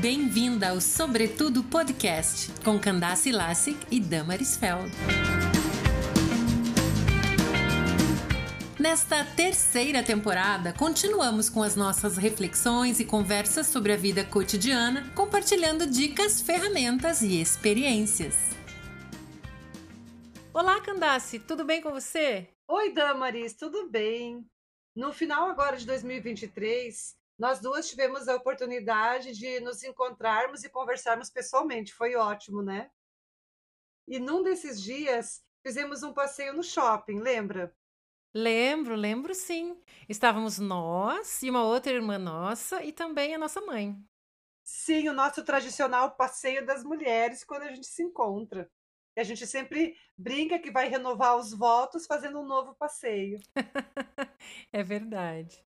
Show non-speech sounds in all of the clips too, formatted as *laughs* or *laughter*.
Bem-vinda ao Sobretudo Podcast, com Candace Lassick e Damaris Feld. Nesta terceira temporada, continuamos com as nossas reflexões e conversas sobre a vida cotidiana, compartilhando dicas, ferramentas e experiências. Olá, Candace, tudo bem com você? Oi, Damaris, tudo bem? No final agora de 2023, nós duas tivemos a oportunidade de nos encontrarmos e conversarmos pessoalmente. Foi ótimo, né? E num desses dias fizemos um passeio no shopping, lembra? Lembro, lembro sim. Estávamos nós e uma outra irmã nossa e também a nossa mãe. Sim, o nosso tradicional passeio das mulheres quando a gente se encontra. E a gente sempre brinca que vai renovar os votos fazendo um novo passeio. *laughs* é verdade.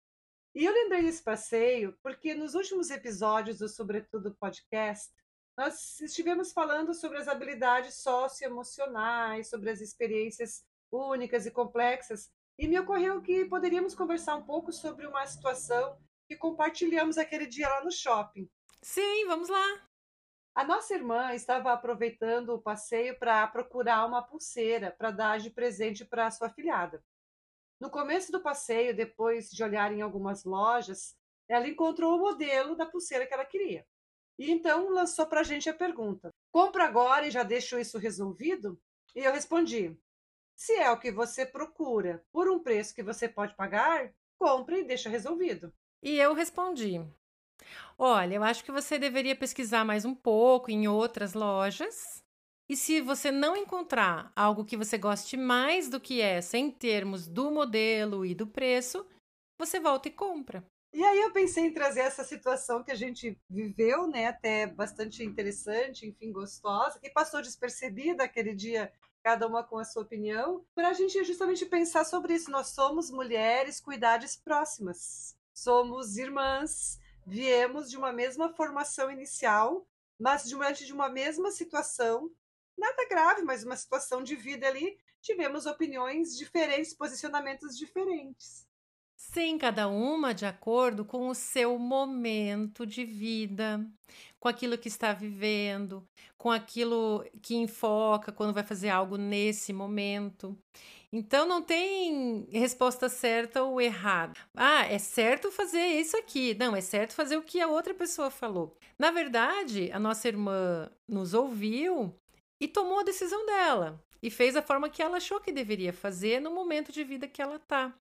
E eu lembrei desse passeio porque nos últimos episódios do Sobretudo Podcast, nós estivemos falando sobre as habilidades socioemocionais, sobre as experiências únicas e complexas, e me ocorreu que poderíamos conversar um pouco sobre uma situação que compartilhamos aquele dia lá no shopping. Sim, vamos lá. A nossa irmã estava aproveitando o passeio para procurar uma pulseira para dar de presente para a sua filhada. No começo do passeio, depois de olhar em algumas lojas, ela encontrou o modelo da pulseira que ela queria. E então lançou para a gente a pergunta: compra agora e já deixo isso resolvido? E eu respondi: se é o que você procura por um preço que você pode pagar, compre e deixa resolvido. E eu respondi: Olha, eu acho que você deveria pesquisar mais um pouco em outras lojas e se você não encontrar algo que você goste mais do que essa em termos do modelo e do preço, você volta e compra. E aí eu pensei em trazer essa situação que a gente viveu, né, até bastante interessante, enfim, gostosa, que passou despercebida aquele dia, cada uma com a sua opinião, para a gente justamente pensar sobre isso. Nós somos mulheres com idades próximas, somos irmãs, viemos de uma mesma formação inicial, mas diante de uma mesma situação, nada grave, mas uma situação de vida ali, tivemos opiniões diferentes, posicionamentos diferentes. Sim, cada uma de acordo com o seu momento de vida, com aquilo que está vivendo, com aquilo que enfoca quando vai fazer algo nesse momento. Então não tem resposta certa ou errada. Ah, é certo fazer isso aqui. Não, é certo fazer o que a outra pessoa falou. Na verdade, a nossa irmã nos ouviu e tomou a decisão dela e fez a forma que ela achou que deveria fazer no momento de vida que ela está.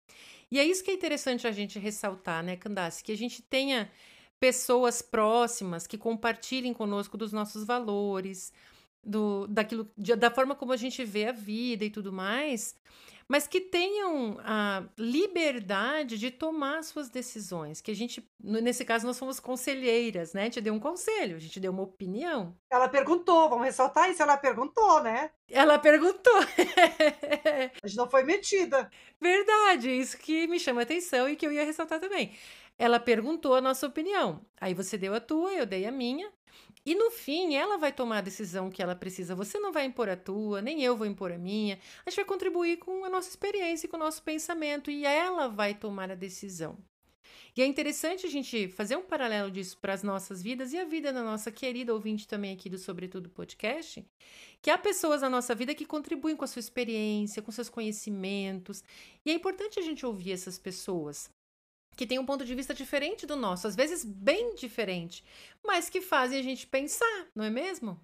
E é isso que é interessante a gente ressaltar, né, Candace? Que a gente tenha pessoas próximas que compartilhem conosco dos nossos valores, do, daquilo, da forma como a gente vê a vida e tudo mais, mas que tenham a liberdade de tomar suas decisões. Que a gente, nesse caso, nós somos conselheiras, né? A gente deu um conselho, a gente deu uma opinião. Ela perguntou, vamos ressaltar isso, ela perguntou, né? Ela perguntou. *laughs* a gente não foi metida. Verdade, isso que me chama a atenção e que eu ia ressaltar também. Ela perguntou a nossa opinião. Aí você deu a tua, eu dei a minha. E no fim, ela vai tomar a decisão que ela precisa. Você não vai impor a tua, nem eu vou impor a minha. A gente vai contribuir com a nossa experiência, com o nosso pensamento, e ela vai tomar a decisão. E é interessante a gente fazer um paralelo disso para as nossas vidas e a vida da nossa querida ouvinte também aqui do Sobretudo Podcast, que há pessoas na nossa vida que contribuem com a sua experiência, com seus conhecimentos, e é importante a gente ouvir essas pessoas, que tem um ponto de vista diferente do nosso, às vezes bem diferente, mas que fazem a gente pensar, não é mesmo?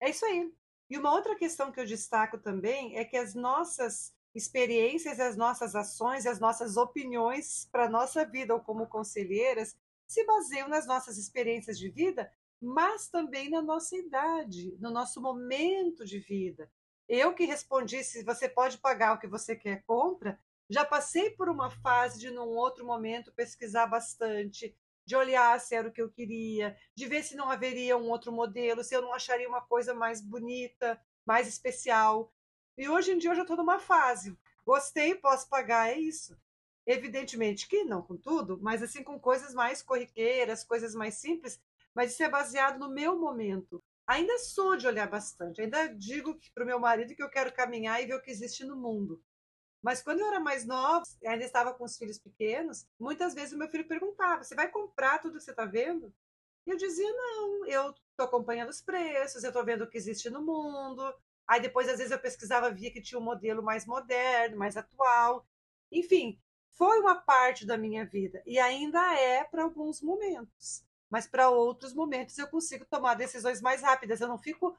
É isso aí. E uma outra questão que eu destaco também é que as nossas experiências, as nossas ações, as nossas opiniões para a nossa vida ou como conselheiras se baseiam nas nossas experiências de vida, mas também na nossa idade, no nosso momento de vida. Eu que respondi se você pode pagar o que você quer compra, já passei por uma fase de, num outro momento, pesquisar bastante, de olhar se era o que eu queria, de ver se não haveria um outro modelo, se eu não acharia uma coisa mais bonita, mais especial. E hoje em dia eu já estou numa fase. Gostei, posso pagar, é isso. Evidentemente que não com tudo, mas assim com coisas mais corriqueiras, coisas mais simples, mas isso é baseado no meu momento. Ainda sou de olhar bastante, ainda digo para o meu marido que eu quero caminhar e ver o que existe no mundo. Mas quando eu era mais nova, ainda estava com os filhos pequenos, muitas vezes o meu filho perguntava: Você vai comprar tudo que você está vendo? E eu dizia: não, eu estou acompanhando os preços, eu estou vendo o que existe no mundo. Aí depois, às vezes, eu pesquisava, via que tinha um modelo mais moderno, mais atual. Enfim, foi uma parte da minha vida e ainda é para alguns momentos. Mas para outros momentos eu consigo tomar decisões mais rápidas. Eu não fico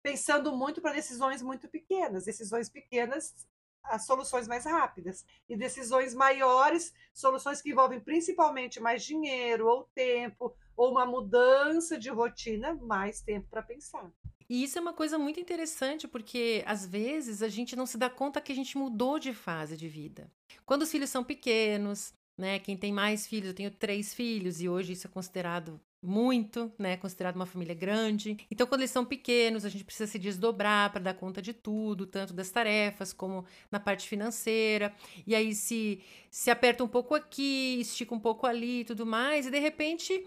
pensando muito para decisões muito pequenas. Decisões pequenas, as soluções mais rápidas. E decisões maiores, soluções que envolvem principalmente mais dinheiro ou tempo, ou uma mudança de rotina, mais tempo para pensar. E isso é uma coisa muito interessante, porque às vezes a gente não se dá conta que a gente mudou de fase de vida. Quando os filhos são pequenos, né? Quem tem mais filhos, eu tenho três filhos, e hoje isso é considerado muito, né? Considerado uma família grande. Então, quando eles são pequenos, a gente precisa se desdobrar para dar conta de tudo, tanto das tarefas como na parte financeira. E aí se se aperta um pouco aqui, estica um pouco ali e tudo mais, e de repente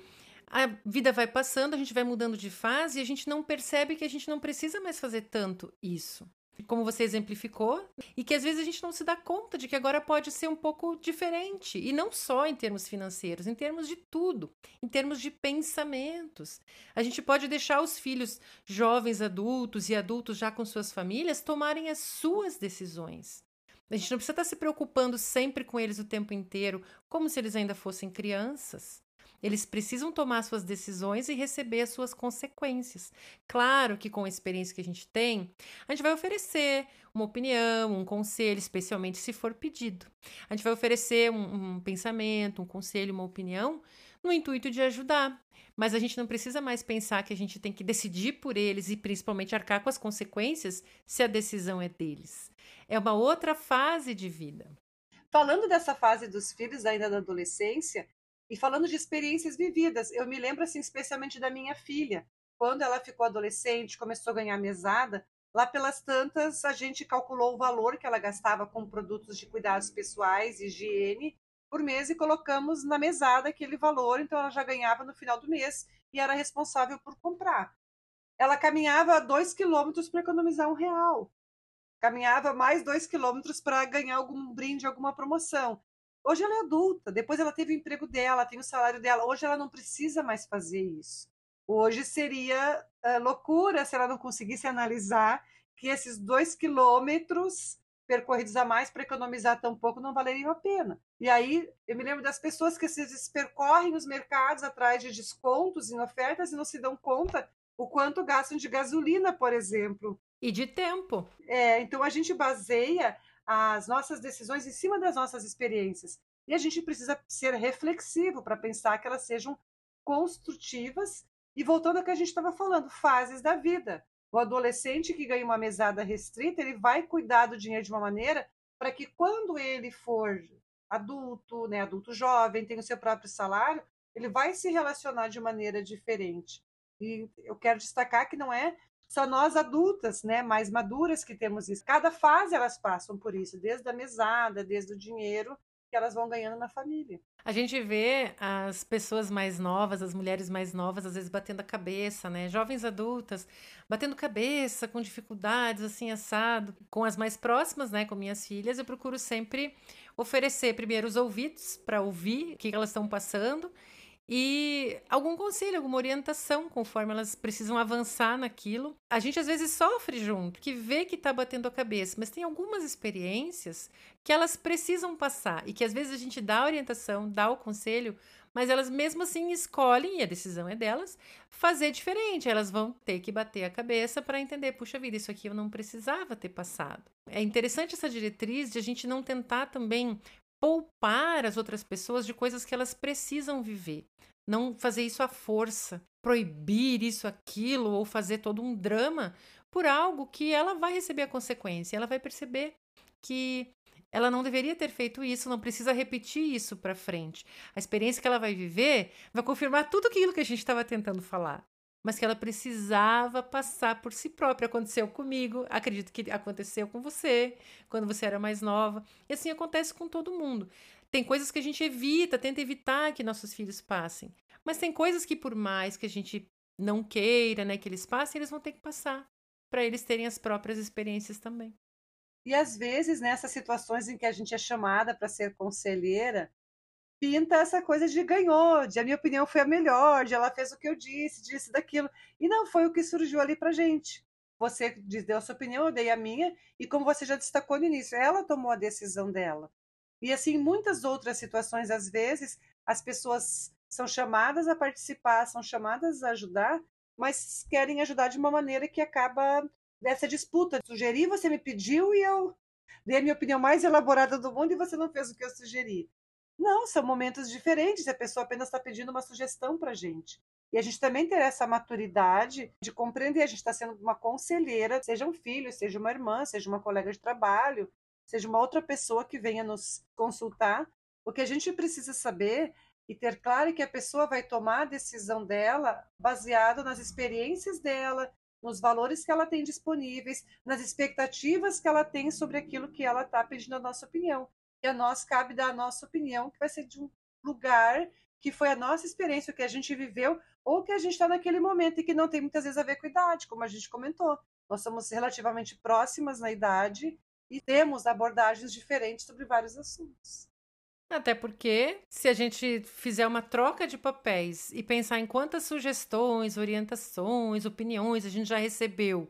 a vida vai passando, a gente vai mudando de fase e a gente não percebe que a gente não precisa mais fazer tanto isso. Como você exemplificou, e que às vezes a gente não se dá conta de que agora pode ser um pouco diferente, e não só em termos financeiros, em termos de tudo, em termos de pensamentos. A gente pode deixar os filhos jovens adultos e adultos já com suas famílias tomarem as suas decisões. A gente não precisa estar se preocupando sempre com eles o tempo inteiro, como se eles ainda fossem crianças. Eles precisam tomar suas decisões e receber as suas consequências. Claro que com a experiência que a gente tem, a gente vai oferecer uma opinião, um conselho, especialmente se for pedido. A gente vai oferecer um, um pensamento, um conselho, uma opinião, no intuito de ajudar. Mas a gente não precisa mais pensar que a gente tem que decidir por eles e principalmente arcar com as consequências se a decisão é deles. É uma outra fase de vida. Falando dessa fase dos filhos ainda da adolescência, e falando de experiências vividas, eu me lembro assim especialmente da minha filha, quando ela ficou adolescente, começou a ganhar mesada, lá pelas tantas a gente calculou o valor que ela gastava com produtos de cuidados pessoais, higiene, por mês e colocamos na mesada aquele valor, então ela já ganhava no final do mês e era responsável por comprar. Ela caminhava dois quilômetros para economizar um real. Caminhava mais dois quilômetros para ganhar algum brinde, alguma promoção. Hoje ela é adulta, depois ela teve o emprego dela, tem o salário dela. Hoje ela não precisa mais fazer isso. Hoje seria uh, loucura se ela não conseguisse analisar que esses dois quilômetros percorridos a mais para economizar tão pouco não valeriam a pena. E aí eu me lembro das pessoas que às vezes percorrem os mercados atrás de descontos em ofertas e não se dão conta o quanto gastam de gasolina, por exemplo. E de tempo. É, então a gente baseia as nossas decisões em cima das nossas experiências. E a gente precisa ser reflexivo para pensar que elas sejam construtivas. E voltando ao que a gente estava falando, fases da vida. O adolescente que ganha uma mesada restrita, ele vai cuidar do dinheiro de uma maneira para que quando ele for adulto, né, adulto jovem, tem o seu próprio salário, ele vai se relacionar de maneira diferente. E eu quero destacar que não é só nós adultas, né, mais maduras que temos isso. Cada fase elas passam por isso, desde a mesada, desde o dinheiro que elas vão ganhando na família. A gente vê as pessoas mais novas, as mulheres mais novas, às vezes batendo a cabeça, né? Jovens adultas batendo cabeça, com dificuldades, assim, assado. Com as mais próximas, né? Com minhas filhas, eu procuro sempre oferecer primeiro os ouvidos para ouvir o que elas estão passando e algum conselho, alguma orientação, conforme elas precisam avançar naquilo. A gente às vezes sofre junto, que vê que está batendo a cabeça, mas tem algumas experiências que elas precisam passar e que às vezes a gente dá a orientação, dá o conselho, mas elas mesmo assim escolhem, e a decisão é delas, fazer diferente. Elas vão ter que bater a cabeça para entender, puxa vida, isso aqui eu não precisava ter passado. É interessante essa diretriz de a gente não tentar também poupar as outras pessoas de coisas que elas precisam viver. Não fazer isso à força, proibir isso, aquilo, ou fazer todo um drama por algo que ela vai receber a consequência. Ela vai perceber que ela não deveria ter feito isso, não precisa repetir isso para frente. A experiência que ela vai viver vai confirmar tudo aquilo que a gente estava tentando falar mas que ela precisava passar por si própria. Aconteceu comigo, acredito que aconteceu com você, quando você era mais nova. E assim acontece com todo mundo. Tem coisas que a gente evita, tenta evitar que nossos filhos passem. Mas tem coisas que, por mais que a gente não queira né, que eles passem, eles vão ter que passar para eles terem as próprias experiências também. E às vezes, nessas situações em que a gente é chamada para ser conselheira, pinta essa coisa de ganhou, de a minha opinião foi a melhor, de ela fez o que eu disse, disse daquilo. E não foi o que surgiu ali pra gente. Você deu a sua opinião, eu dei a minha, e como você já destacou no início, ela tomou a decisão dela. E assim, muitas outras situações, às vezes, as pessoas são chamadas a participar, são chamadas a ajudar, mas querem ajudar de uma maneira que acaba dessa disputa. Sugeri, você me pediu e eu dei a minha opinião mais elaborada do mundo e você não fez o que eu sugeri. Não, são momentos diferentes. A pessoa apenas está pedindo uma sugestão para a gente. E a gente também ter essa maturidade de compreender. A gente está sendo uma conselheira, seja um filho, seja uma irmã, seja uma colega de trabalho, seja uma outra pessoa que venha nos consultar. O que a gente precisa saber e ter claro que a pessoa vai tomar a decisão dela baseado nas experiências dela, nos valores que ela tem disponíveis, nas expectativas que ela tem sobre aquilo que ela está pedindo a nossa opinião. E a nós cabe dar a nossa opinião, que vai ser de um lugar que foi a nossa experiência, o que a gente viveu, ou que a gente está naquele momento e que não tem muitas vezes a ver com a idade, como a gente comentou. Nós somos relativamente próximas na idade e temos abordagens diferentes sobre vários assuntos. Até porque, se a gente fizer uma troca de papéis e pensar em quantas sugestões, orientações, opiniões a gente já recebeu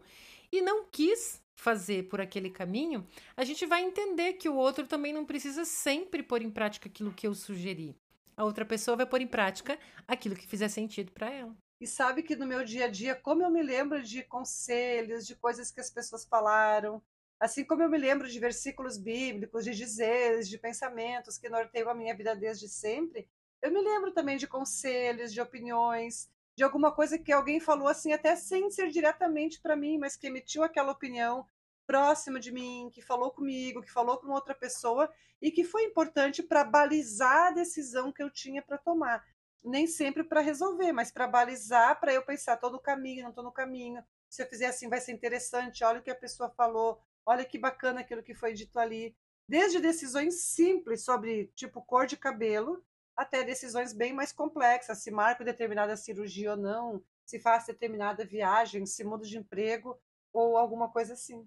e não quis fazer por aquele caminho, a gente vai entender que o outro também não precisa sempre pôr em prática aquilo que eu sugeri. A outra pessoa vai pôr em prática aquilo que fizer sentido para ela. E sabe que no meu dia a dia, como eu me lembro de conselhos, de coisas que as pessoas falaram, Assim como eu me lembro de versículos bíblicos, de dizeres, de pensamentos que norteiam a minha vida desde sempre, eu me lembro também de conselhos, de opiniões, de alguma coisa que alguém falou assim, até sem ser diretamente para mim, mas que emitiu aquela opinião próxima de mim, que falou comigo, que falou com outra pessoa e que foi importante para balizar a decisão que eu tinha para tomar. Nem sempre para resolver, mas para balizar, para eu pensar, estou no caminho, não estou no caminho. Se eu fizer assim, vai ser interessante. Olha o que a pessoa falou, olha que bacana aquilo que foi dito ali. Desde decisões simples sobre, tipo, cor de cabelo, até decisões bem mais complexas, se marco determinada cirurgia ou não, se faz determinada viagem, se muda de emprego ou alguma coisa assim.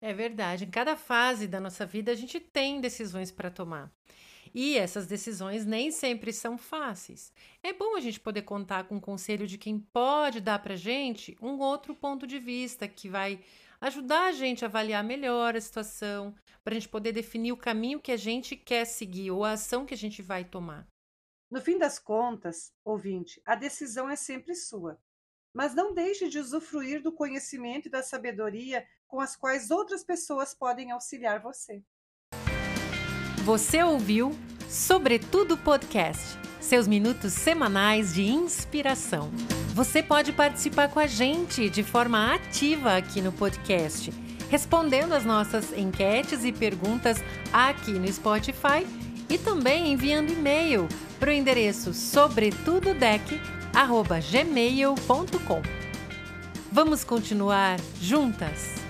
É verdade. Em cada fase da nossa vida, a gente tem decisões para tomar. E essas decisões nem sempre são fáceis. É bom a gente poder contar com o conselho de quem pode dar para gente um outro ponto de vista que vai ajudar a gente a avaliar melhor a situação, para a gente poder definir o caminho que a gente quer seguir ou a ação que a gente vai tomar. No fim das contas, ouvinte, a decisão é sempre sua. Mas não deixe de usufruir do conhecimento e da sabedoria com as quais outras pessoas podem auxiliar você. Você ouviu Sobretudo Podcast seus minutos semanais de inspiração. Você pode participar com a gente de forma ativa aqui no podcast, respondendo as nossas enquetes e perguntas aqui no Spotify e também enviando e-mail para o endereço sobretudodec@gmail.com. Vamos continuar juntas?